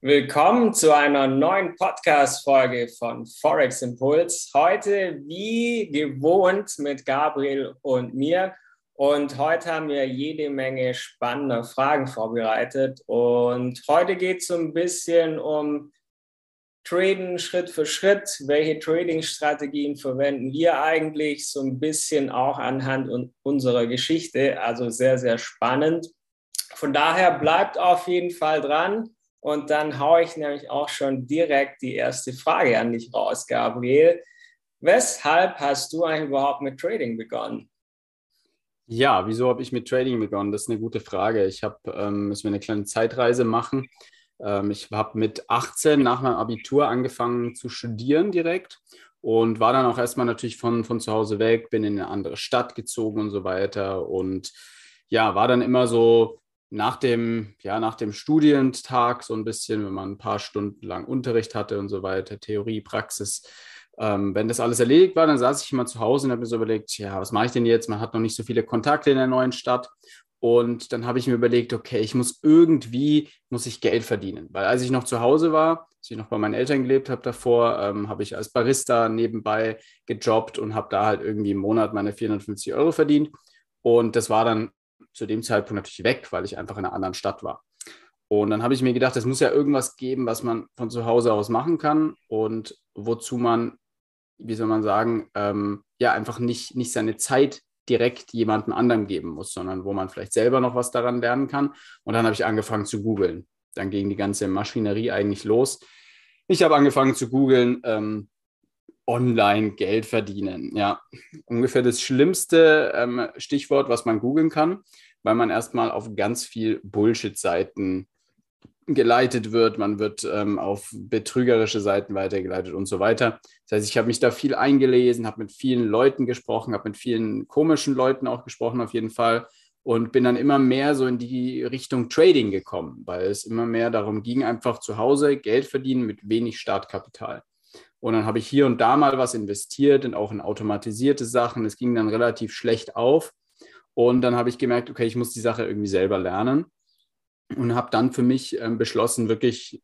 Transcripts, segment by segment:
Willkommen zu einer neuen Podcast-Folge von Forex Impuls. Heute wie gewohnt mit Gabriel und mir. Und heute haben wir jede Menge spannender Fragen vorbereitet. Und heute geht es so ein bisschen um Traden Schritt für Schritt. Welche Trading-Strategien verwenden wir eigentlich? So ein bisschen auch anhand unserer Geschichte. Also sehr, sehr spannend. Von daher bleibt auf jeden Fall dran. Und dann haue ich nämlich auch schon direkt die erste Frage an dich raus, Gabriel. Weshalb hast du eigentlich überhaupt mit Trading begonnen? Ja, wieso habe ich mit Trading begonnen? Das ist eine gute Frage. Ich habe, ähm, müssen wir eine kleine Zeitreise machen. Ähm, ich habe mit 18 nach meinem Abitur angefangen zu studieren direkt und war dann auch erstmal natürlich von, von zu Hause weg, bin in eine andere Stadt gezogen und so weiter. Und ja, war dann immer so nach dem, ja, nach dem Studientag so ein bisschen, wenn man ein paar Stunden lang Unterricht hatte und so weiter, Theorie, Praxis, ähm, wenn das alles erledigt war, dann saß ich immer zu Hause und habe mir so überlegt, ja, was mache ich denn jetzt? Man hat noch nicht so viele Kontakte in der neuen Stadt. Und dann habe ich mir überlegt, okay, ich muss irgendwie, muss ich Geld verdienen. Weil als ich noch zu Hause war, als ich noch bei meinen Eltern gelebt habe davor, ähm, habe ich als Barista nebenbei gejobbt und habe da halt irgendwie im Monat meine 450 Euro verdient. Und das war dann zu dem Zeitpunkt natürlich weg, weil ich einfach in einer anderen Stadt war. Und dann habe ich mir gedacht, es muss ja irgendwas geben, was man von zu Hause aus machen kann und wozu man, wie soll man sagen, ähm, ja, einfach nicht, nicht seine Zeit direkt jemandem anderem geben muss, sondern wo man vielleicht selber noch was daran lernen kann. Und dann habe ich angefangen zu googeln. Dann ging die ganze Maschinerie eigentlich los. Ich habe angefangen zu googeln, ähm, online Geld verdienen. Ja, ungefähr das schlimmste ähm, Stichwort, was man googeln kann, weil man erstmal auf ganz viel Bullshit-Seiten geleitet wird. Man wird ähm, auf betrügerische Seiten weitergeleitet und so weiter. Das heißt, ich habe mich da viel eingelesen, habe mit vielen Leuten gesprochen, habe mit vielen komischen Leuten auch gesprochen auf jeden Fall und bin dann immer mehr so in die Richtung Trading gekommen, weil es immer mehr darum ging, einfach zu Hause Geld verdienen mit wenig Startkapital. Und dann habe ich hier und da mal was investiert und auch in automatisierte Sachen. Es ging dann relativ schlecht auf. Und dann habe ich gemerkt, okay, ich muss die Sache irgendwie selber lernen. Und habe dann für mich ähm, beschlossen, wirklich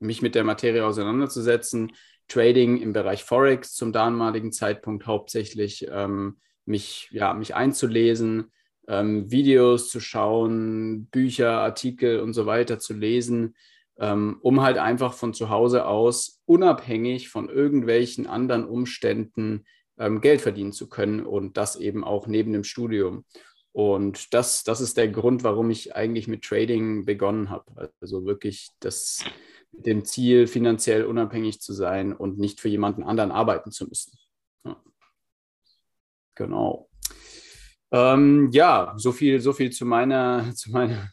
mich mit der Materie auseinanderzusetzen. Trading im Bereich Forex zum damaligen Zeitpunkt hauptsächlich ähm, mich, ja, mich einzulesen, ähm, Videos zu schauen, Bücher, Artikel und so weiter zu lesen, um halt einfach von zu Hause aus unabhängig von irgendwelchen anderen Umständen ähm, Geld verdienen zu können und das eben auch neben dem Studium. Und das, das ist der Grund, warum ich eigentlich mit Trading begonnen habe. Also wirklich das mit dem Ziel, finanziell unabhängig zu sein und nicht für jemanden anderen arbeiten zu müssen. Ja. Genau. Ähm, ja, so viel, so viel zu meiner, zu meiner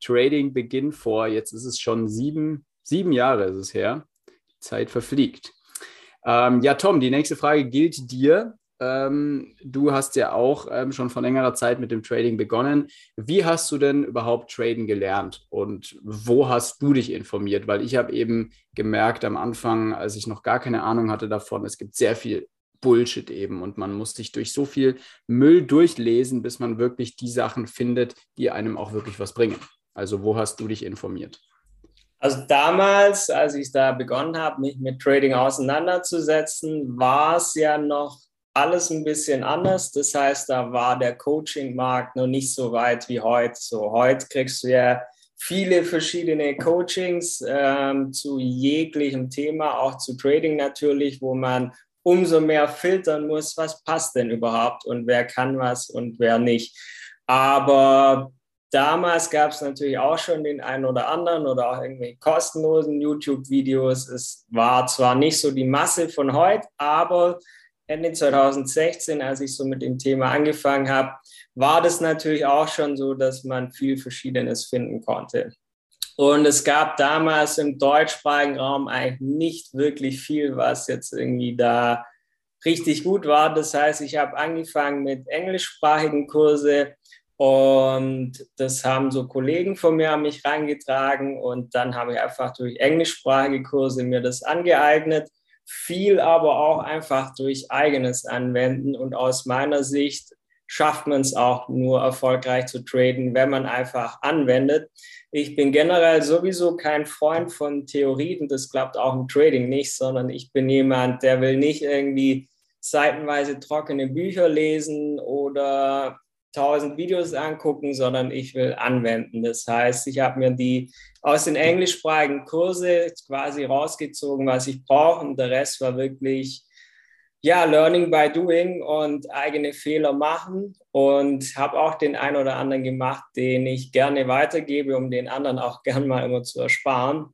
Trading-Beginn vor, jetzt ist es schon sieben, sieben Jahre ist es her. Die Zeit verfliegt. Ähm, ja, Tom, die nächste Frage gilt dir. Ähm, du hast ja auch ähm, schon vor längerer Zeit mit dem Trading begonnen. Wie hast du denn überhaupt Traden gelernt und wo hast du dich informiert? Weil ich habe eben gemerkt am Anfang, als ich noch gar keine Ahnung hatte davon, es gibt sehr viel Bullshit eben und man muss sich durch so viel Müll durchlesen, bis man wirklich die Sachen findet, die einem auch wirklich was bringen. Also wo hast du dich informiert? Also damals, als ich da begonnen habe, mich mit Trading auseinanderzusetzen, war es ja noch alles ein bisschen anders. Das heißt, da war der Coaching-Markt noch nicht so weit wie heute. So heute kriegst du ja viele verschiedene Coachings ähm, zu jeglichem Thema, auch zu Trading natürlich, wo man umso mehr filtern muss, was passt denn überhaupt und wer kann was und wer nicht. Aber Damals gab es natürlich auch schon den einen oder anderen oder auch irgendwie kostenlosen YouTube-Videos. Es war zwar nicht so die Masse von heute, aber Ende 2016, als ich so mit dem Thema angefangen habe, war das natürlich auch schon so, dass man viel Verschiedenes finden konnte. Und es gab damals im deutschsprachigen Raum eigentlich nicht wirklich viel, was jetzt irgendwie da richtig gut war. Das heißt, ich habe angefangen mit englischsprachigen Kurse, und das haben so Kollegen von mir an mich reingetragen und dann habe ich einfach durch englischsprachige Kurse mir das angeeignet, viel aber auch einfach durch eigenes Anwenden und aus meiner Sicht schafft man es auch nur erfolgreich zu traden, wenn man einfach anwendet. Ich bin generell sowieso kein Freund von Theorien, das klappt auch im Trading nicht, sondern ich bin jemand, der will nicht irgendwie seitenweise trockene Bücher lesen oder tausend Videos angucken, sondern ich will anwenden. Das heißt, ich habe mir die aus den englischsprachigen Kurse quasi rausgezogen, was ich brauche und der Rest war wirklich ja, Learning by Doing und eigene Fehler machen und habe auch den einen oder anderen gemacht, den ich gerne weitergebe, um den anderen auch gern mal immer zu ersparen.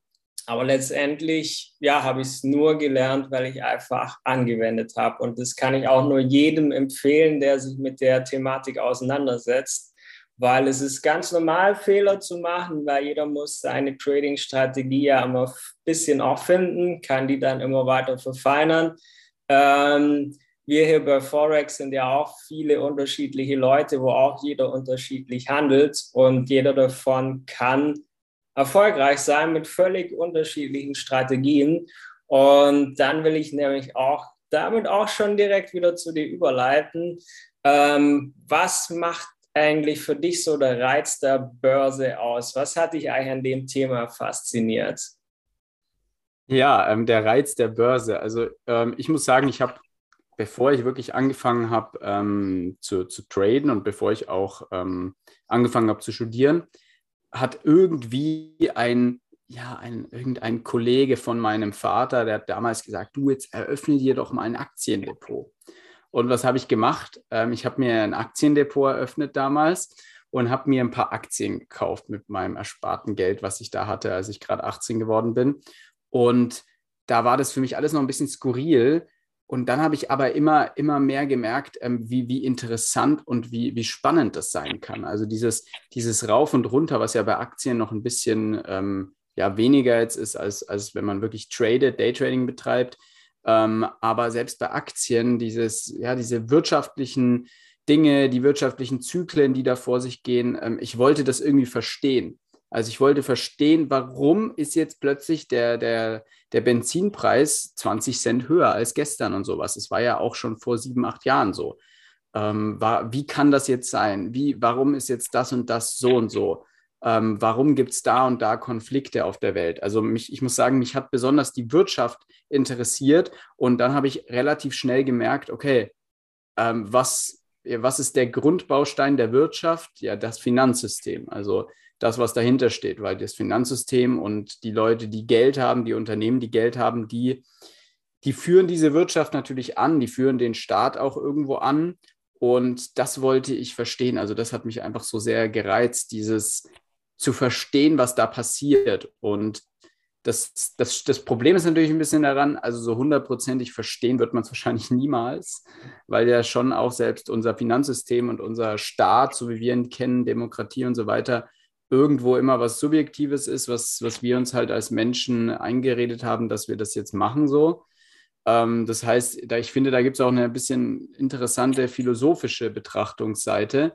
Aber letztendlich, ja, habe ich es nur gelernt, weil ich einfach angewendet habe. Und das kann ich auch nur jedem empfehlen, der sich mit der Thematik auseinandersetzt, weil es ist ganz normal, Fehler zu machen, weil jeder muss seine Trading-Strategie ja immer ein bisschen auch finden, kann die dann immer weiter verfeinern. Ähm, wir hier bei Forex sind ja auch viele unterschiedliche Leute, wo auch jeder unterschiedlich handelt und jeder davon kann erfolgreich sein mit völlig unterschiedlichen Strategien. Und dann will ich nämlich auch damit auch schon direkt wieder zu dir überleiten. Ähm, was macht eigentlich für dich so der Reiz der Börse aus? Was hat dich eigentlich an dem Thema fasziniert? Ja, ähm, der Reiz der Börse. Also ähm, ich muss sagen, ich habe, bevor ich wirklich angefangen habe ähm, zu, zu traden und bevor ich auch ähm, angefangen habe zu studieren, hat irgendwie ein, ja, ein, irgendein Kollege von meinem Vater, der hat damals gesagt, du jetzt eröffne dir doch mal ein Aktiendepot. Und was habe ich gemacht? Ähm, ich habe mir ein Aktiendepot eröffnet damals und habe mir ein paar Aktien gekauft mit meinem ersparten Geld, was ich da hatte, als ich gerade 18 geworden bin. Und da war das für mich alles noch ein bisschen skurril, und dann habe ich aber immer, immer mehr gemerkt, ähm, wie, wie interessant und wie, wie spannend das sein kann. Also dieses, dieses Rauf und Runter, was ja bei Aktien noch ein bisschen ähm, ja, weniger jetzt ist, als, als wenn man wirklich tradet, Daytrading betreibt. Ähm, aber selbst bei Aktien, dieses, ja, diese wirtschaftlichen Dinge, die wirtschaftlichen Zyklen, die da vor sich gehen, ähm, ich wollte das irgendwie verstehen. Also ich wollte verstehen, warum ist jetzt plötzlich der, der, der Benzinpreis 20 Cent höher als gestern und sowas. Es war ja auch schon vor sieben, acht Jahren so. Ähm, war, wie kann das jetzt sein? Wie, warum ist jetzt das und das so und so? Ähm, warum gibt es da und da Konflikte auf der Welt? Also mich, ich muss sagen, mich hat besonders die Wirtschaft interessiert und dann habe ich relativ schnell gemerkt, okay, ähm, was, was ist der Grundbaustein der Wirtschaft? Ja, das Finanzsystem. Also das, was dahinter steht, weil das Finanzsystem und die Leute, die Geld haben, die Unternehmen, die Geld haben, die, die führen diese Wirtschaft natürlich an, die führen den Staat auch irgendwo an. Und das wollte ich verstehen. Also das hat mich einfach so sehr gereizt, dieses zu verstehen, was da passiert. Und das, das, das Problem ist natürlich ein bisschen daran, also so hundertprozentig verstehen wird man es wahrscheinlich niemals, weil ja schon auch selbst unser Finanzsystem und unser Staat, so wie wir ihn kennen, Demokratie und so weiter, irgendwo immer was Subjektives ist, was, was wir uns halt als Menschen eingeredet haben, dass wir das jetzt machen so. Ähm, das heißt, da, ich finde, da gibt es auch eine bisschen interessante philosophische Betrachtungsseite,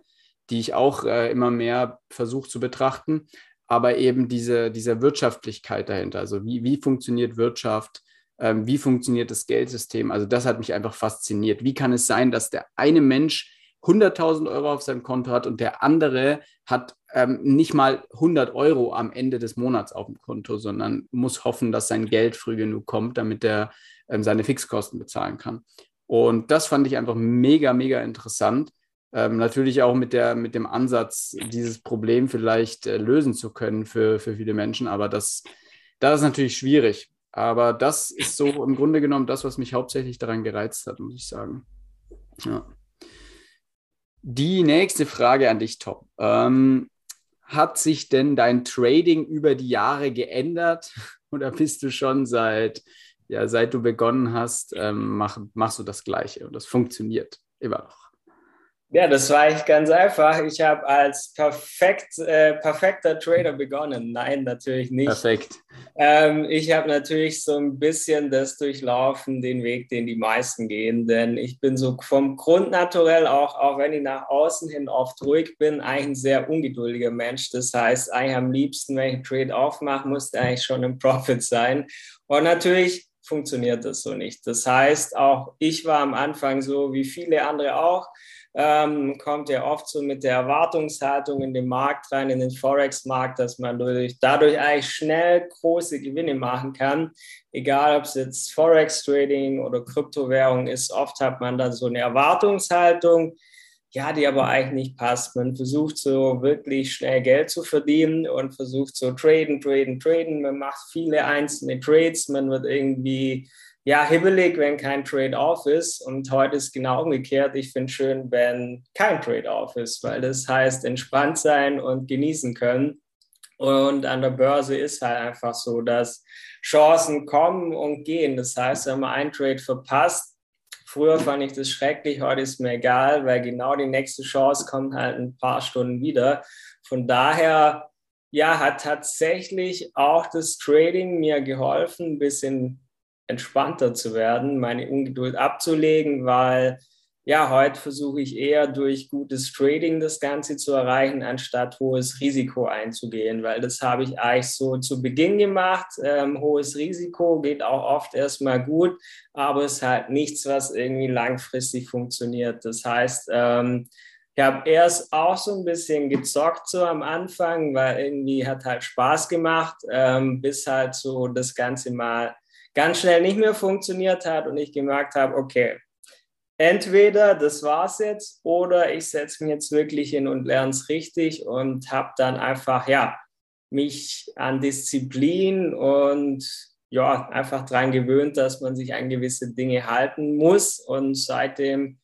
die ich auch äh, immer mehr versuche zu betrachten, aber eben diese, diese Wirtschaftlichkeit dahinter. Also wie, wie funktioniert Wirtschaft? Ähm, wie funktioniert das Geldsystem? Also das hat mich einfach fasziniert. Wie kann es sein, dass der eine Mensch 100.000 Euro auf seinem Konto hat und der andere hat ähm, nicht mal 100 Euro am Ende des Monats auf dem Konto, sondern muss hoffen, dass sein Geld früh genug kommt, damit er ähm, seine Fixkosten bezahlen kann. Und das fand ich einfach mega, mega interessant. Ähm, natürlich auch mit, der, mit dem Ansatz, dieses Problem vielleicht äh, lösen zu können für, für viele Menschen, aber das, das ist natürlich schwierig. Aber das ist so im Grunde genommen das, was mich hauptsächlich daran gereizt hat, muss ich sagen. Ja. Die nächste Frage an dich, Tom. Ähm, hat sich denn dein Trading über die Jahre geändert oder bist du schon seit, ja, seit du begonnen hast, ähm, mach, machst du das Gleiche und das funktioniert immer noch? Ja, das war echt ganz einfach. Ich habe als perfekt, äh, perfekter Trader begonnen. Nein, natürlich nicht. Perfekt. Ähm, ich habe natürlich so ein bisschen das durchlaufen, den Weg, den die meisten gehen. Denn ich bin so vom Grund naturell auch, auch wenn ich nach außen hin oft ruhig bin, eigentlich ein sehr ungeduldiger Mensch. Das heißt, eigentlich am liebsten, wenn ich einen Trade aufmache, muss der eigentlich schon im Profit sein. Und natürlich funktioniert das so nicht. Das heißt, auch ich war am Anfang so wie viele andere auch ähm, kommt ja oft so mit der Erwartungshaltung in den Markt rein, in den Forex-Markt, dass man durch, dadurch eigentlich schnell große Gewinne machen kann. Egal, ob es jetzt Forex-Trading oder Kryptowährung ist, oft hat man dann so eine Erwartungshaltung ja, die aber eigentlich nicht passt. Man versucht so wirklich schnell Geld zu verdienen und versucht so traden, traden, traden. Man macht viele einzelne Trades, man wird irgendwie ja, hibbelig, wenn kein Trade-off ist. Und heute ist genau umgekehrt. Ich finde schön, wenn kein Trade-off ist, weil das heißt entspannt sein und genießen können. Und an der Börse ist halt einfach so, dass Chancen kommen und gehen. Das heißt, wenn man einen Trade verpasst, Früher fand ich das schrecklich, heute ist mir egal, weil genau die nächste Chance kommt halt ein paar Stunden wieder. Von daher, ja, hat tatsächlich auch das Trading mir geholfen, ein bisschen entspannter zu werden, meine Ungeduld abzulegen, weil ja, heute versuche ich eher durch gutes Trading das Ganze zu erreichen, anstatt hohes Risiko einzugehen, weil das habe ich eigentlich so zu Beginn gemacht. Ähm, hohes Risiko geht auch oft erstmal gut, aber es ist halt nichts, was irgendwie langfristig funktioniert. Das heißt, ähm, ich habe erst auch so ein bisschen gezockt so am Anfang, weil irgendwie hat halt Spaß gemacht, ähm, bis halt so das Ganze mal ganz schnell nicht mehr funktioniert hat und ich gemerkt habe, okay, entweder das war's jetzt oder ich setze mich jetzt wirklich hin und lerne es richtig und habe dann einfach ja mich an Disziplin und ja einfach daran gewöhnt, dass man sich an gewisse Dinge halten muss und seitdem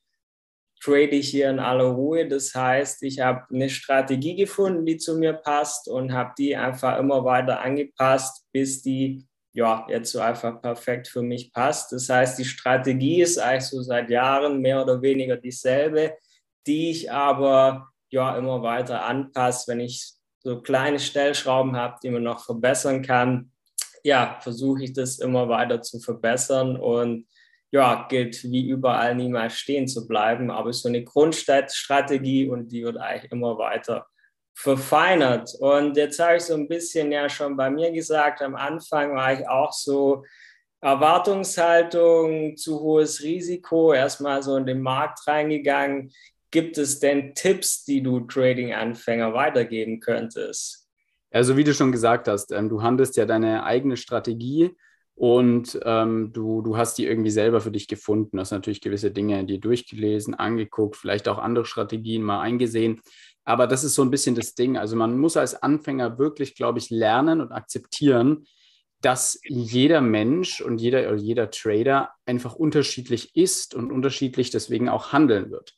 trade ich hier in aller Ruhe. Das heißt, ich habe eine Strategie gefunden, die zu mir passt und habe die einfach immer weiter angepasst, bis die ja, jetzt so einfach perfekt für mich passt. Das heißt, die Strategie ist eigentlich so seit Jahren mehr oder weniger dieselbe, die ich aber ja immer weiter anpasse, wenn ich so kleine Stellschrauben habe, die man noch verbessern kann. Ja, versuche ich das immer weiter zu verbessern und ja, gilt wie überall niemals stehen zu bleiben, aber so eine Grundstrategie und die wird eigentlich immer weiter verfeinert. Und jetzt habe ich so ein bisschen ja schon bei mir gesagt, am Anfang war ich auch so Erwartungshaltung, zu hohes Risiko, erstmal so in den Markt reingegangen. Gibt es denn Tipps, die du Trading-Anfänger weitergeben könntest? Also wie du schon gesagt hast, ähm, du handelst ja deine eigene Strategie und ähm, du, du hast die irgendwie selber für dich gefunden. Du hast natürlich gewisse Dinge dir durchgelesen, angeguckt, vielleicht auch andere Strategien mal eingesehen. Aber das ist so ein bisschen das Ding. Also man muss als Anfänger wirklich, glaube ich, lernen und akzeptieren, dass jeder Mensch und jeder oder jeder Trader einfach unterschiedlich ist und unterschiedlich deswegen auch handeln wird.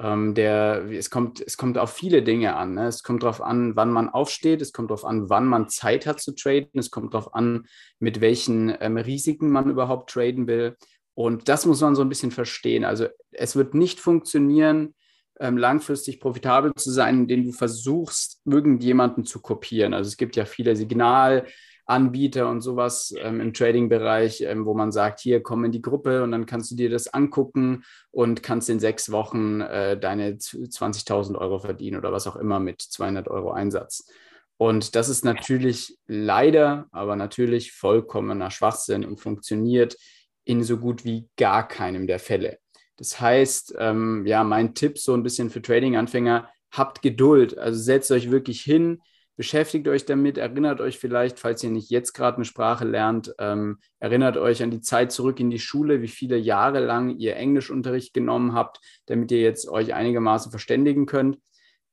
Ähm, der, es, kommt, es kommt auf viele Dinge an. Ne? Es kommt darauf an, wann man aufsteht, es kommt darauf an, wann man Zeit hat zu traden, es kommt darauf an, mit welchen ähm, Risiken man überhaupt traden will. Und das muss man so ein bisschen verstehen. Also es wird nicht funktionieren, langfristig profitabel zu sein, indem du versuchst, irgendjemanden zu kopieren. Also es gibt ja viele Signalanbieter und sowas ähm, im Trading-Bereich, ähm, wo man sagt, hier komm in die Gruppe und dann kannst du dir das angucken und kannst in sechs Wochen äh, deine 20.000 Euro verdienen oder was auch immer mit 200 Euro Einsatz. Und das ist natürlich leider, aber natürlich vollkommener Schwachsinn und funktioniert in so gut wie gar keinem der Fälle. Das heißt, ähm, ja, mein Tipp so ein bisschen für Trading-Anfänger, habt Geduld. Also setzt euch wirklich hin, beschäftigt euch damit, erinnert euch vielleicht, falls ihr nicht jetzt gerade eine Sprache lernt, ähm, erinnert euch an die Zeit zurück in die Schule, wie viele Jahre lang ihr Englischunterricht genommen habt, damit ihr jetzt euch einigermaßen verständigen könnt.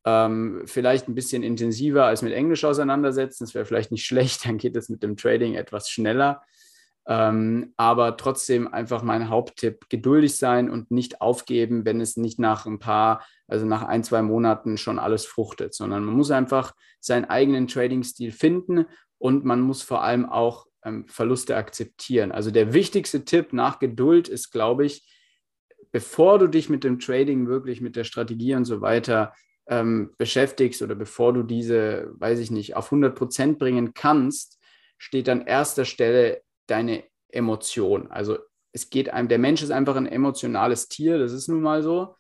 Ähm, vielleicht ein bisschen intensiver als mit Englisch auseinandersetzen. Das wäre vielleicht nicht schlecht, dann geht es mit dem Trading etwas schneller. Ähm, aber trotzdem einfach mein Haupttipp, geduldig sein und nicht aufgeben, wenn es nicht nach ein paar, also nach ein, zwei Monaten schon alles fruchtet, sondern man muss einfach seinen eigenen Trading-Stil finden und man muss vor allem auch ähm, Verluste akzeptieren. Also der wichtigste Tipp nach Geduld ist, glaube ich, bevor du dich mit dem Trading wirklich mit der Strategie und so weiter ähm, beschäftigst oder bevor du diese, weiß ich nicht, auf 100 Prozent bringen kannst, steht an erster Stelle deine Emotion. Also es geht einem, der Mensch ist einfach ein emotionales Tier, das ist nun mal so.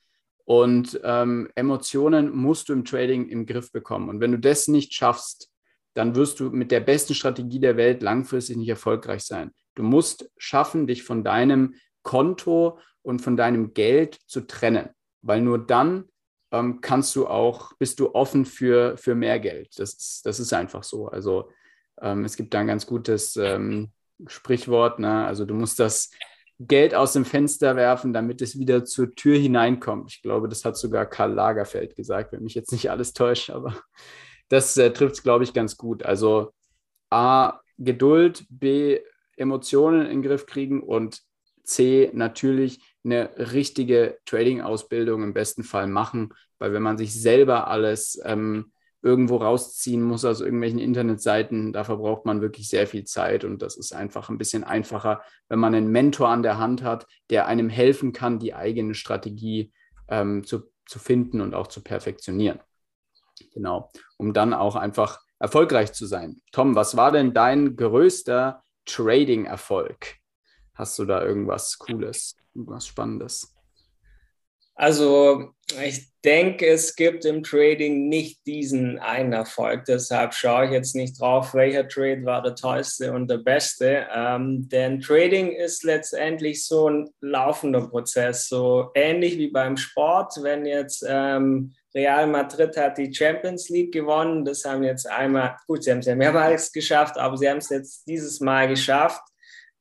Und ähm, Emotionen musst du im Trading im Griff bekommen. Und wenn du das nicht schaffst, dann wirst du mit der besten Strategie der Welt langfristig nicht erfolgreich sein. Du musst schaffen, dich von deinem Konto und von deinem Geld zu trennen. weil nur dann ähm, kannst du auch, bist du offen für, für mehr Geld. Das ist, das ist einfach so. Also ähm, es gibt da ein ganz gutes ähm, Sprichwort, ne? also du musst das Geld aus dem Fenster werfen, damit es wieder zur Tür hineinkommt. Ich glaube, das hat sogar Karl Lagerfeld gesagt, wenn mich jetzt nicht alles täuscht, aber das äh, trifft es, glaube ich, ganz gut. Also A, Geduld, B, Emotionen in den Griff kriegen und C, natürlich eine richtige Trading-Ausbildung im besten Fall machen, weil wenn man sich selber alles ähm, irgendwo rausziehen muss aus irgendwelchen Internetseiten, da verbraucht man wirklich sehr viel Zeit und das ist einfach ein bisschen einfacher, wenn man einen Mentor an der Hand hat, der einem helfen kann, die eigene Strategie ähm, zu, zu finden und auch zu perfektionieren. Genau, um dann auch einfach erfolgreich zu sein. Tom, was war denn dein größter Trading-Erfolg? Hast du da irgendwas Cooles, irgendwas Spannendes? Also ich denke, es gibt im Trading nicht diesen einen Erfolg. Deshalb schaue ich jetzt nicht drauf, welcher Trade war der tollste und der beste. Ähm, denn Trading ist letztendlich so ein laufender Prozess, so ähnlich wie beim Sport. Wenn jetzt ähm, Real Madrid hat die Champions League gewonnen, das haben jetzt einmal, gut, sie haben es ja mehrmals geschafft, aber sie haben es jetzt dieses Mal geschafft.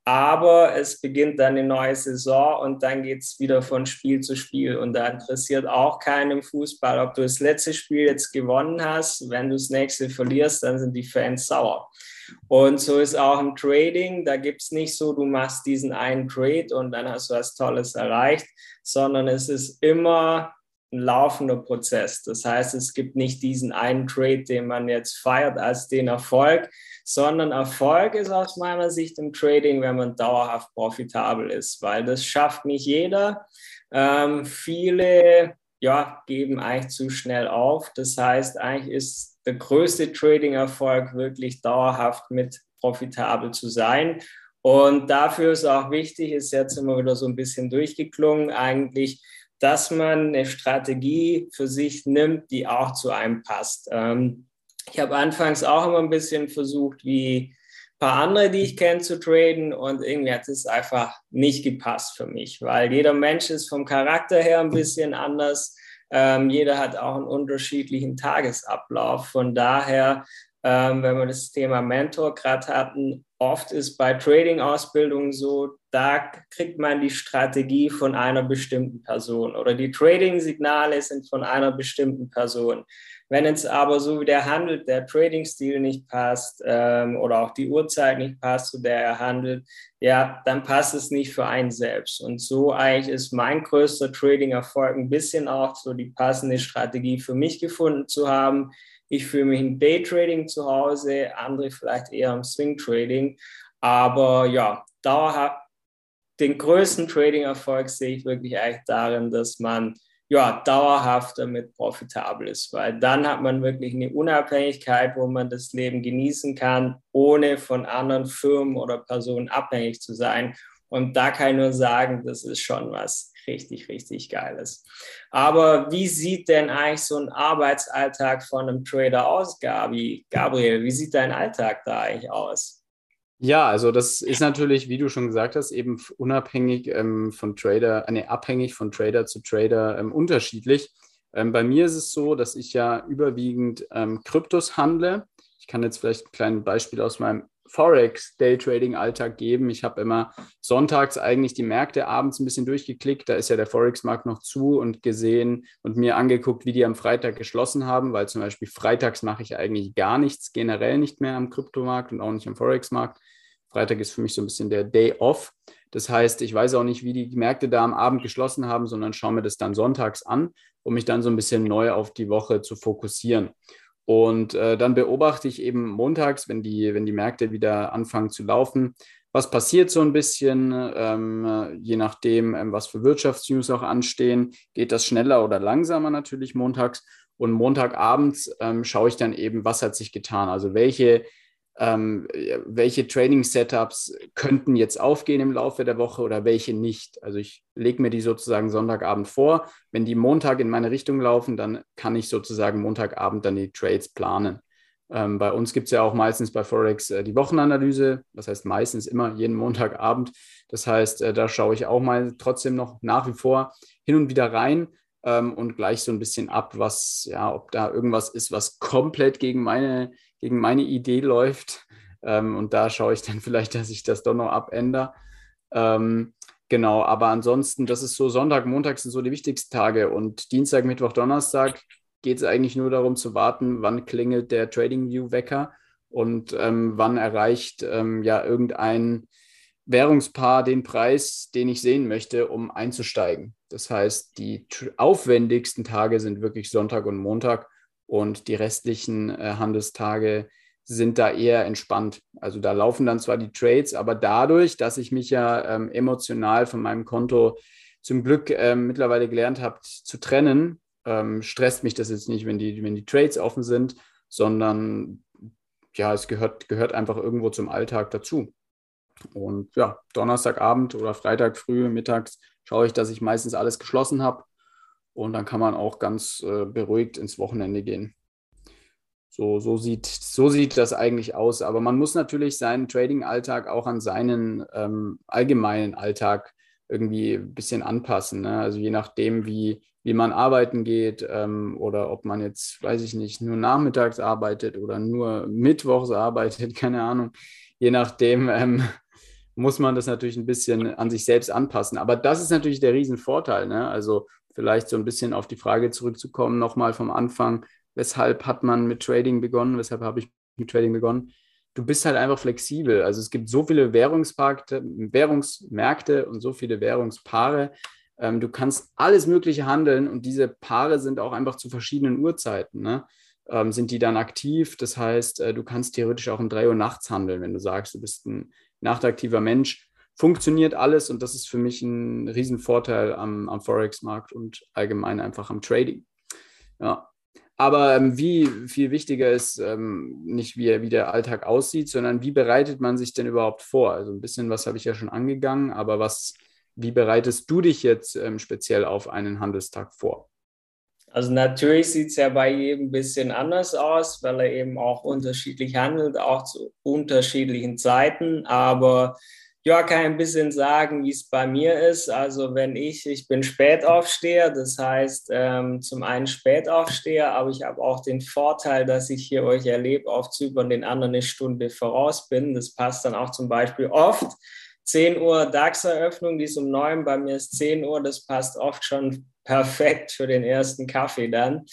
Aber es beginnt dann eine neue Saison und dann geht es wieder von Spiel zu Spiel. Und da interessiert auch keinem Fußball, ob du das letzte Spiel jetzt gewonnen hast. Wenn du das nächste verlierst, dann sind die Fans sauer. Und so ist auch im Trading. Da gibt es nicht so, du machst diesen einen Trade und dann hast du was Tolles erreicht, sondern es ist immer ein laufender Prozess. Das heißt, es gibt nicht diesen einen Trade, den man jetzt feiert als den Erfolg, sondern Erfolg ist aus meiner Sicht im Trading, wenn man dauerhaft profitabel ist, weil das schafft nicht jeder. Ähm, viele ja, geben eigentlich zu schnell auf. Das heißt, eigentlich ist der größte Trading-Erfolg wirklich dauerhaft mit profitabel zu sein. Und dafür ist auch wichtig, ist jetzt immer wieder so ein bisschen durchgeklungen, eigentlich dass man eine Strategie für sich nimmt, die auch zu einem passt. Ähm, ich habe anfangs auch immer ein bisschen versucht, wie ein paar andere, die ich kenne, zu traden und irgendwie hat es einfach nicht gepasst für mich, weil jeder Mensch ist vom Charakter her ein bisschen anders. Ähm, jeder hat auch einen unterschiedlichen Tagesablauf. Von daher, ähm, wenn wir das Thema Mentor gerade hatten, oft ist bei Trading-Ausbildungen so, da kriegt man die Strategie von einer bestimmten Person oder die Trading-Signale sind von einer bestimmten Person. Wenn jetzt aber so wie der handelt, der Trading-Stil nicht passt ähm, oder auch die Uhrzeit nicht passt, zu der er handelt, ja, dann passt es nicht für einen selbst. Und so eigentlich ist mein größter Trading-Erfolg ein bisschen auch so die passende Strategie für mich gefunden zu haben, ich fühle mich im Daytrading zu Hause, andere vielleicht eher im Swing-Trading. Aber ja, dauerhaft, den größten Trading-Erfolg sehe ich wirklich eigentlich darin, dass man ja, dauerhaft damit profitabel ist, weil dann hat man wirklich eine Unabhängigkeit, wo man das Leben genießen kann, ohne von anderen Firmen oder Personen abhängig zu sein. Und da kann ich nur sagen, das ist schon was richtig, richtig Geiles. Aber wie sieht denn eigentlich so ein Arbeitsalltag von einem Trader aus, Gabi? Gabriel, wie sieht dein Alltag da eigentlich aus? Ja, also das ist natürlich, wie du schon gesagt hast, eben unabhängig ähm, von Trader, äh, abhängig von Trader zu Trader ähm, unterschiedlich. Ähm, bei mir ist es so, dass ich ja überwiegend ähm, Kryptos handle. Ich kann jetzt vielleicht ein kleines Beispiel aus meinem Forex Daytrading Alltag geben. Ich habe immer sonntags eigentlich die Märkte abends ein bisschen durchgeklickt. Da ist ja der Forex-Markt noch zu und gesehen und mir angeguckt, wie die am Freitag geschlossen haben, weil zum Beispiel freitags mache ich eigentlich gar nichts, generell nicht mehr am Kryptomarkt und auch nicht am Forex-Markt. Freitag ist für mich so ein bisschen der Day off. Das heißt, ich weiß auch nicht, wie die Märkte da am Abend geschlossen haben, sondern schaue mir das dann sonntags an, um mich dann so ein bisschen neu auf die Woche zu fokussieren. Und äh, dann beobachte ich eben montags, wenn die, wenn die Märkte wieder anfangen zu laufen, was passiert so ein bisschen, ähm, je nachdem, ähm, was für Wirtschaftsnews auch anstehen, geht das schneller oder langsamer natürlich montags. Und Montagabends ähm, schaue ich dann eben, was hat sich getan. Also welche ähm, welche Training-Setups könnten jetzt aufgehen im Laufe der Woche oder welche nicht. Also ich lege mir die sozusagen Sonntagabend vor. Wenn die Montag in meine Richtung laufen, dann kann ich sozusagen Montagabend dann die Trades planen. Ähm, bei uns gibt es ja auch meistens bei Forex äh, die Wochenanalyse, das heißt meistens immer jeden Montagabend. Das heißt, äh, da schaue ich auch mal trotzdem noch nach wie vor hin und wieder rein. ähm, und gleich so ein bisschen ab, was, ja, ob da irgendwas ist, was komplett gegen meine, gegen meine Idee läuft. Ähm, und da schaue ich dann vielleicht, dass ich das doch noch abändere. Ähm, genau, aber ansonsten, das ist so Sonntag, Montag sind so die wichtigsten Tage und Dienstag, Mittwoch, Donnerstag geht es eigentlich nur darum zu warten, wann klingelt der TradingView-Wecker und ähm, wann erreicht ähm, ja irgendein Währungspaar den Preis, den ich sehen möchte, um einzusteigen. Das heißt, die aufwendigsten Tage sind wirklich Sonntag und Montag und die restlichen äh, Handelstage sind da eher entspannt. Also da laufen dann zwar die Trades, aber dadurch, dass ich mich ja ähm, emotional von meinem Konto zum Glück ähm, mittlerweile gelernt habe zu trennen, ähm, stresst mich das jetzt nicht, wenn die, wenn die Trades offen sind, sondern ja, es gehört, gehört einfach irgendwo zum Alltag dazu. Und ja, Donnerstagabend oder Freitag früh, mittags schaue ich, dass ich meistens alles geschlossen habe. Und dann kann man auch ganz äh, beruhigt ins Wochenende gehen. So, so, sieht, so sieht das eigentlich aus. Aber man muss natürlich seinen Trading-Alltag auch an seinen ähm, allgemeinen Alltag irgendwie ein bisschen anpassen. Ne? Also je nachdem, wie, wie man arbeiten geht ähm, oder ob man jetzt, weiß ich nicht, nur nachmittags arbeitet oder nur mittwochs arbeitet, keine Ahnung. Je nachdem ähm, muss man das natürlich ein bisschen an sich selbst anpassen. Aber das ist natürlich der Riesenvorteil. Ne? Also vielleicht so ein bisschen auf die Frage zurückzukommen, nochmal vom Anfang, weshalb hat man mit Trading begonnen, weshalb habe ich mit Trading begonnen? Du bist halt einfach flexibel. Also es gibt so viele Währungsmärkte, Währungsmärkte und so viele Währungspaare. Ähm, du kannst alles Mögliche handeln und diese Paare sind auch einfach zu verschiedenen Uhrzeiten. Ne? Ähm, sind die dann aktiv? Das heißt, äh, du kannst theoretisch auch um drei Uhr nachts handeln, wenn du sagst, du bist ein nachtaktiver Mensch. Funktioniert alles und das ist für mich ein Riesenvorteil am, am Forex-Markt und allgemein einfach am Trading. Ja. Aber ähm, wie viel wichtiger ist ähm, nicht, wie, wie der Alltag aussieht, sondern wie bereitet man sich denn überhaupt vor? Also ein bisschen was habe ich ja schon angegangen, aber was, wie bereitest du dich jetzt ähm, speziell auf einen Handelstag vor? Also natürlich sieht es ja bei jedem ein bisschen anders aus, weil er eben auch unterschiedlich handelt, auch zu unterschiedlichen Zeiten. Aber ja, kann ein bisschen sagen, wie es bei mir ist. Also wenn ich, ich bin Spätaufsteher, das heißt ähm, zum einen Spätaufsteher, aber ich habe auch den Vorteil, dass ich hier euch erlebe auf Zypern den anderen eine Stunde voraus bin. Das passt dann auch zum Beispiel oft. 10 Uhr DAX-Eröffnung, die ist um 9, bei mir ist 10 Uhr, das passt oft schon perfekt für den ersten Kaffee dann.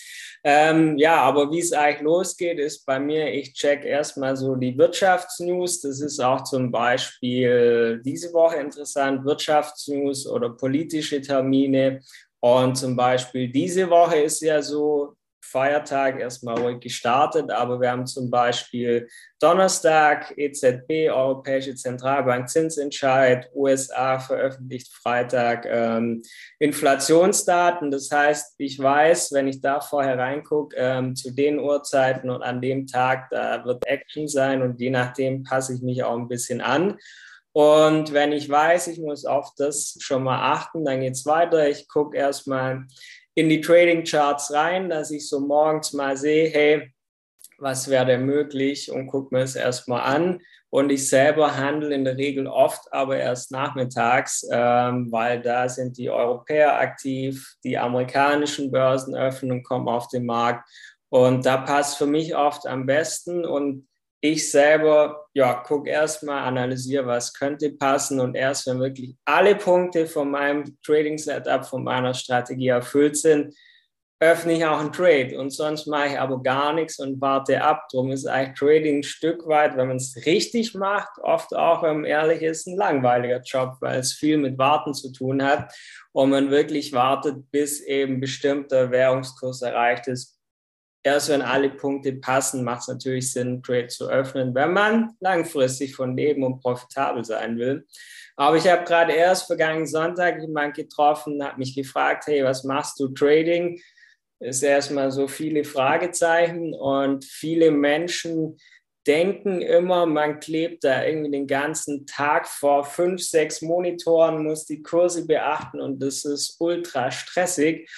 Ähm, ja, aber wie es eigentlich losgeht, ist bei mir, ich check erstmal so die Wirtschaftsnews. Das ist auch zum Beispiel diese Woche interessant, Wirtschaftsnews oder politische Termine. Und zum Beispiel diese Woche ist ja so, Feiertag erstmal ruhig gestartet, aber wir haben zum Beispiel Donnerstag EZB, Europäische Zentralbank, Zinsentscheid, USA veröffentlicht Freitag ähm, Inflationsdaten. Das heißt, ich weiß, wenn ich da vorher reingucke, ähm, zu den Uhrzeiten und an dem Tag, da wird Action sein und je nachdem passe ich mich auch ein bisschen an. Und wenn ich weiß, ich muss auf das schon mal achten, dann geht es weiter. Ich gucke erstmal, in die Trading Charts rein, dass ich so morgens mal sehe, hey, was wäre denn möglich und gucke mir es erstmal an. Und ich selber handle in der Regel oft, aber erst nachmittags, ähm, weil da sind die Europäer aktiv, die amerikanischen Börsen öffnen und kommen auf den Markt. Und da passt für mich oft am besten. Und ich selber, ja, gucke erstmal, analysiere, was könnte passen und erst wenn wirklich alle Punkte von meinem Trading-Setup, von meiner Strategie erfüllt sind, öffne ich auch einen Trade und sonst mache ich aber gar nichts und warte ab. Darum ist eigentlich Trading ein Stück weit, wenn man es richtig macht, oft auch, wenn man ehrlich ist, ein langweiliger Job, weil es viel mit Warten zu tun hat und man wirklich wartet, bis eben bestimmter Währungskurs erreicht ist, erst wenn alle Punkte passen, macht es natürlich Sinn, Trade zu öffnen, wenn man langfristig von leben und profitabel sein will. Aber ich habe gerade erst vergangenen Sonntag jemanden getroffen, hat mich gefragt, hey, was machst du Trading? Ist erstmal so viele Fragezeichen und viele Menschen denken immer, man klebt da irgendwie den ganzen Tag vor fünf, sechs Monitoren, muss die Kurse beachten und das ist ultra stressig.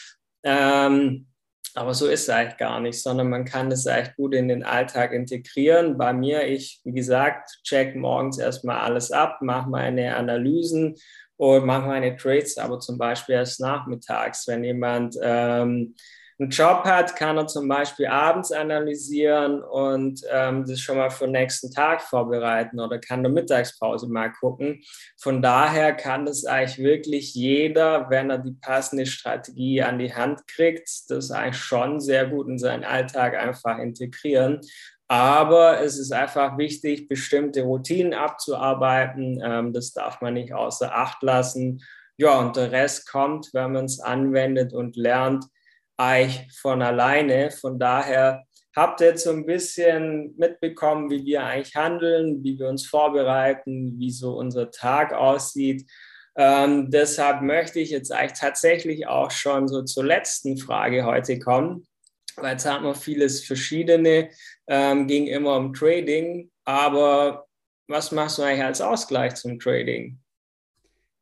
Ähm, aber so ist es eigentlich gar nicht, sondern man kann das echt gut in den Alltag integrieren. Bei mir, ich, wie gesagt, check morgens erstmal alles ab, mache meine Analysen und mache meine Trades aber zum Beispiel erst nachmittags. Wenn jemand ähm, einen Job hat, kann er zum Beispiel abends analysieren und ähm, das schon mal für den nächsten Tag vorbereiten oder kann eine Mittagspause mal gucken. Von daher kann das eigentlich wirklich jeder, wenn er die passende Strategie an die Hand kriegt, das eigentlich schon sehr gut in seinen Alltag einfach integrieren. Aber es ist einfach wichtig, bestimmte Routinen abzuarbeiten. Ähm, das darf man nicht außer Acht lassen. Ja, und der Rest kommt, wenn man es anwendet und lernt, eigentlich von alleine. Von daher habt ihr jetzt so ein bisschen mitbekommen, wie wir eigentlich handeln, wie wir uns vorbereiten, wie so unser Tag aussieht. Ähm, deshalb möchte ich jetzt eigentlich tatsächlich auch schon so zur letzten Frage heute kommen, weil jetzt haben wir vieles Verschiedene, ähm, ging immer um Trading, aber was machst du eigentlich als Ausgleich zum Trading?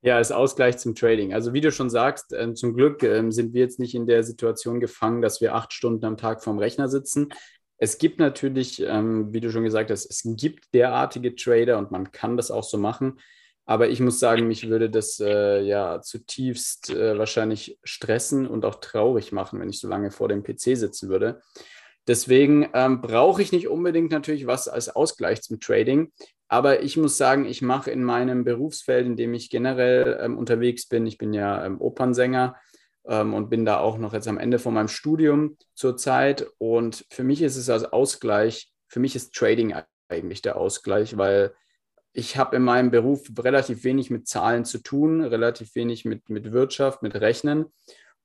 Ja, als Ausgleich zum Trading. Also wie du schon sagst, äh, zum Glück äh, sind wir jetzt nicht in der Situation gefangen, dass wir acht Stunden am Tag vorm Rechner sitzen. Es gibt natürlich, ähm, wie du schon gesagt hast, es gibt derartige Trader und man kann das auch so machen. Aber ich muss sagen, mich würde das äh, ja zutiefst äh, wahrscheinlich stressen und auch traurig machen, wenn ich so lange vor dem PC sitzen würde. Deswegen ähm, brauche ich nicht unbedingt natürlich was als Ausgleich zum Trading. Aber ich muss sagen, ich mache in meinem Berufsfeld, in dem ich generell ähm, unterwegs bin, ich bin ja ähm, Opernsänger ähm, und bin da auch noch jetzt am Ende von meinem Studium zurzeit. Und für mich ist es als Ausgleich, für mich ist Trading eigentlich der Ausgleich, weil ich habe in meinem Beruf relativ wenig mit Zahlen zu tun, relativ wenig mit, mit Wirtschaft, mit Rechnen.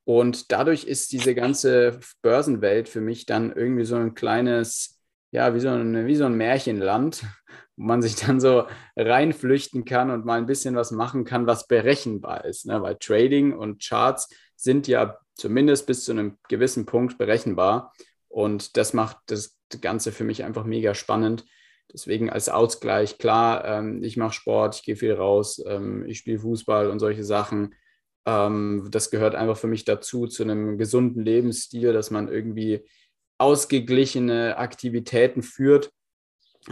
Und dadurch ist diese ganze Börsenwelt für mich dann irgendwie so ein kleines, ja, wie so ein, wie so ein Märchenland, wo man sich dann so reinflüchten kann und mal ein bisschen was machen kann, was berechenbar ist. Ne? Weil Trading und Charts sind ja zumindest bis zu einem gewissen Punkt berechenbar. Und das macht das Ganze für mich einfach mega spannend. Deswegen als Ausgleich, klar, ähm, ich mache Sport, ich gehe viel raus, ähm, ich spiele Fußball und solche Sachen. Ähm, das gehört einfach für mich dazu, zu einem gesunden Lebensstil, dass man irgendwie ausgeglichene Aktivitäten führt.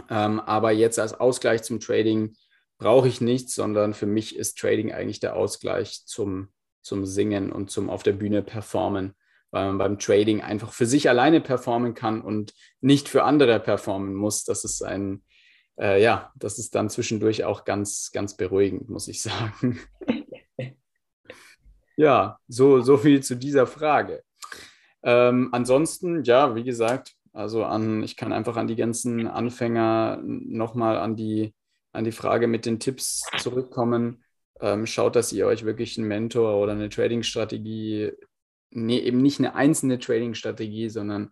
Ähm, aber jetzt als Ausgleich zum Trading brauche ich nichts, sondern für mich ist Trading eigentlich der Ausgleich zum, zum Singen und zum auf der Bühne performen, weil man beim Trading einfach für sich alleine performen kann und nicht für andere performen muss. Das ist ein, äh, ja, das ist dann zwischendurch auch ganz, ganz beruhigend, muss ich sagen. Ja, so, so viel zu dieser Frage. Ähm, ansonsten, ja, wie gesagt, also an, ich kann einfach an die ganzen Anfänger nochmal an die, an die Frage mit den Tipps zurückkommen. Ähm, schaut, dass ihr euch wirklich einen Mentor oder eine Trading-Strategie, nee, eben nicht eine einzelne Trading-Strategie, sondern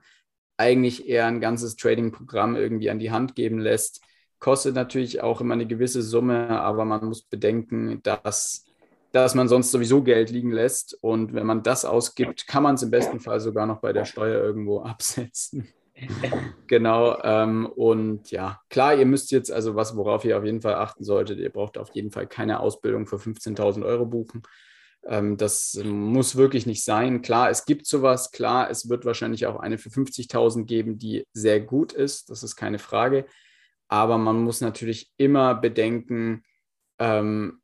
eigentlich eher ein ganzes Trading-Programm irgendwie an die Hand geben lässt. Kostet natürlich auch immer eine gewisse Summe, aber man muss bedenken, dass dass man sonst sowieso Geld liegen lässt. Und wenn man das ausgibt, kann man es im besten Fall sogar noch bei der Steuer irgendwo absetzen. genau. Ähm, und ja, klar, ihr müsst jetzt, also was, worauf ihr auf jeden Fall achten solltet, ihr braucht auf jeden Fall keine Ausbildung für 15.000 Euro buchen. Ähm, das muss wirklich nicht sein. Klar, es gibt sowas. Klar, es wird wahrscheinlich auch eine für 50.000 geben, die sehr gut ist. Das ist keine Frage. Aber man muss natürlich immer bedenken, ähm,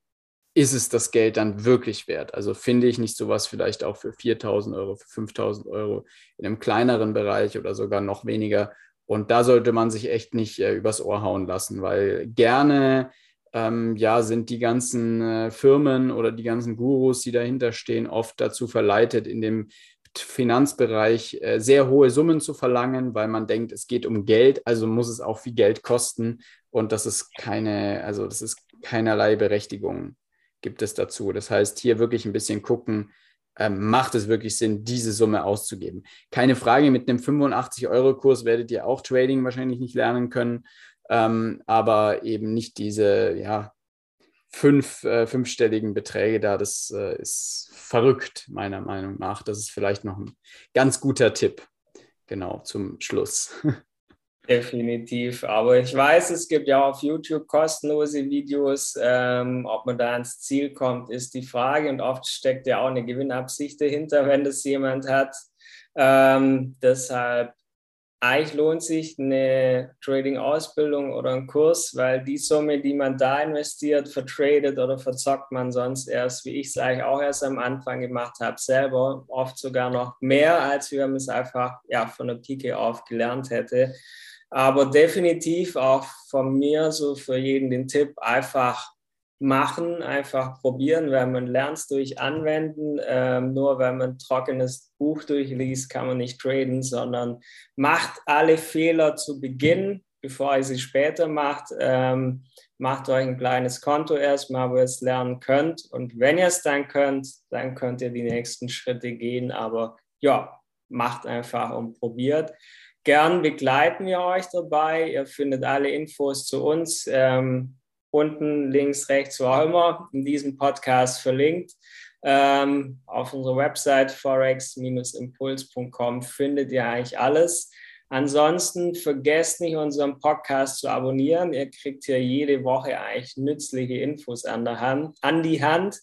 ist es das Geld dann wirklich wert? Also finde ich nicht sowas vielleicht auch für 4.000 Euro, für 5.000 Euro in einem kleineren Bereich oder sogar noch weniger. Und da sollte man sich echt nicht äh, übers Ohr hauen lassen, weil gerne ähm, ja, sind die ganzen äh, Firmen oder die ganzen Gurus, die dahinter stehen, oft dazu verleitet, in dem Finanzbereich äh, sehr hohe Summen zu verlangen, weil man denkt, es geht um Geld, also muss es auch viel Geld kosten. Und das ist keine, also das ist keinerlei Berechtigung gibt es dazu. Das heißt, hier wirklich ein bisschen gucken, ähm, macht es wirklich Sinn, diese Summe auszugeben. Keine Frage, mit einem 85-Euro-Kurs werdet ihr auch Trading wahrscheinlich nicht lernen können, ähm, aber eben nicht diese, ja, fünf, äh, fünfstelligen Beträge da. Das äh, ist verrückt, meiner Meinung nach. Das ist vielleicht noch ein ganz guter Tipp. Genau, zum Schluss. Definitiv. Aber ich weiß, es gibt ja auf YouTube kostenlose Videos. Ähm, ob man da ans Ziel kommt, ist die Frage. Und oft steckt ja auch eine Gewinnabsicht dahinter, wenn das jemand hat. Ähm, deshalb eigentlich lohnt sich eine Trading-Ausbildung oder ein Kurs, weil die Summe, die man da investiert, vertradet oder verzockt man sonst erst, wie ich es eigentlich auch erst am Anfang gemacht habe, selber, oft sogar noch mehr, als wenn man es einfach ja, von der Pike auf gelernt hätte. Aber definitiv auch von mir so für jeden den Tipp, einfach machen, einfach probieren, weil man lernt durch Anwenden. Ähm, nur wenn man ein trockenes Buch durchliest, kann man nicht traden, sondern macht alle Fehler zu Beginn, bevor ihr sie später macht. Ähm, macht euch ein kleines Konto erstmal, wo ihr es lernen könnt. Und wenn ihr es dann könnt, dann könnt ihr die nächsten Schritte gehen. Aber ja, macht einfach und probiert. Gern begleiten wir euch dabei. Ihr findet alle Infos zu uns. Ähm, unten links, rechts, wo auch immer, in diesem Podcast verlinkt. Ähm, auf unserer Website forex-impuls.com findet ihr eigentlich alles. Ansonsten vergesst nicht, unseren Podcast zu abonnieren. Ihr kriegt hier jede Woche eigentlich nützliche Infos an, der Hand, an die Hand.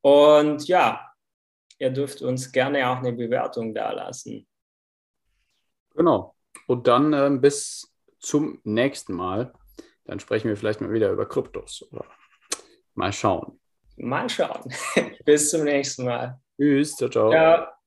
Und ja, ihr dürft uns gerne auch eine Bewertung dalassen. Genau. Und dann äh, bis zum nächsten Mal. Dann sprechen wir vielleicht mal wieder über Kryptos. Oder mal schauen. Mal schauen. Bis zum nächsten Mal. Tschüss, ciao, ciao. ciao.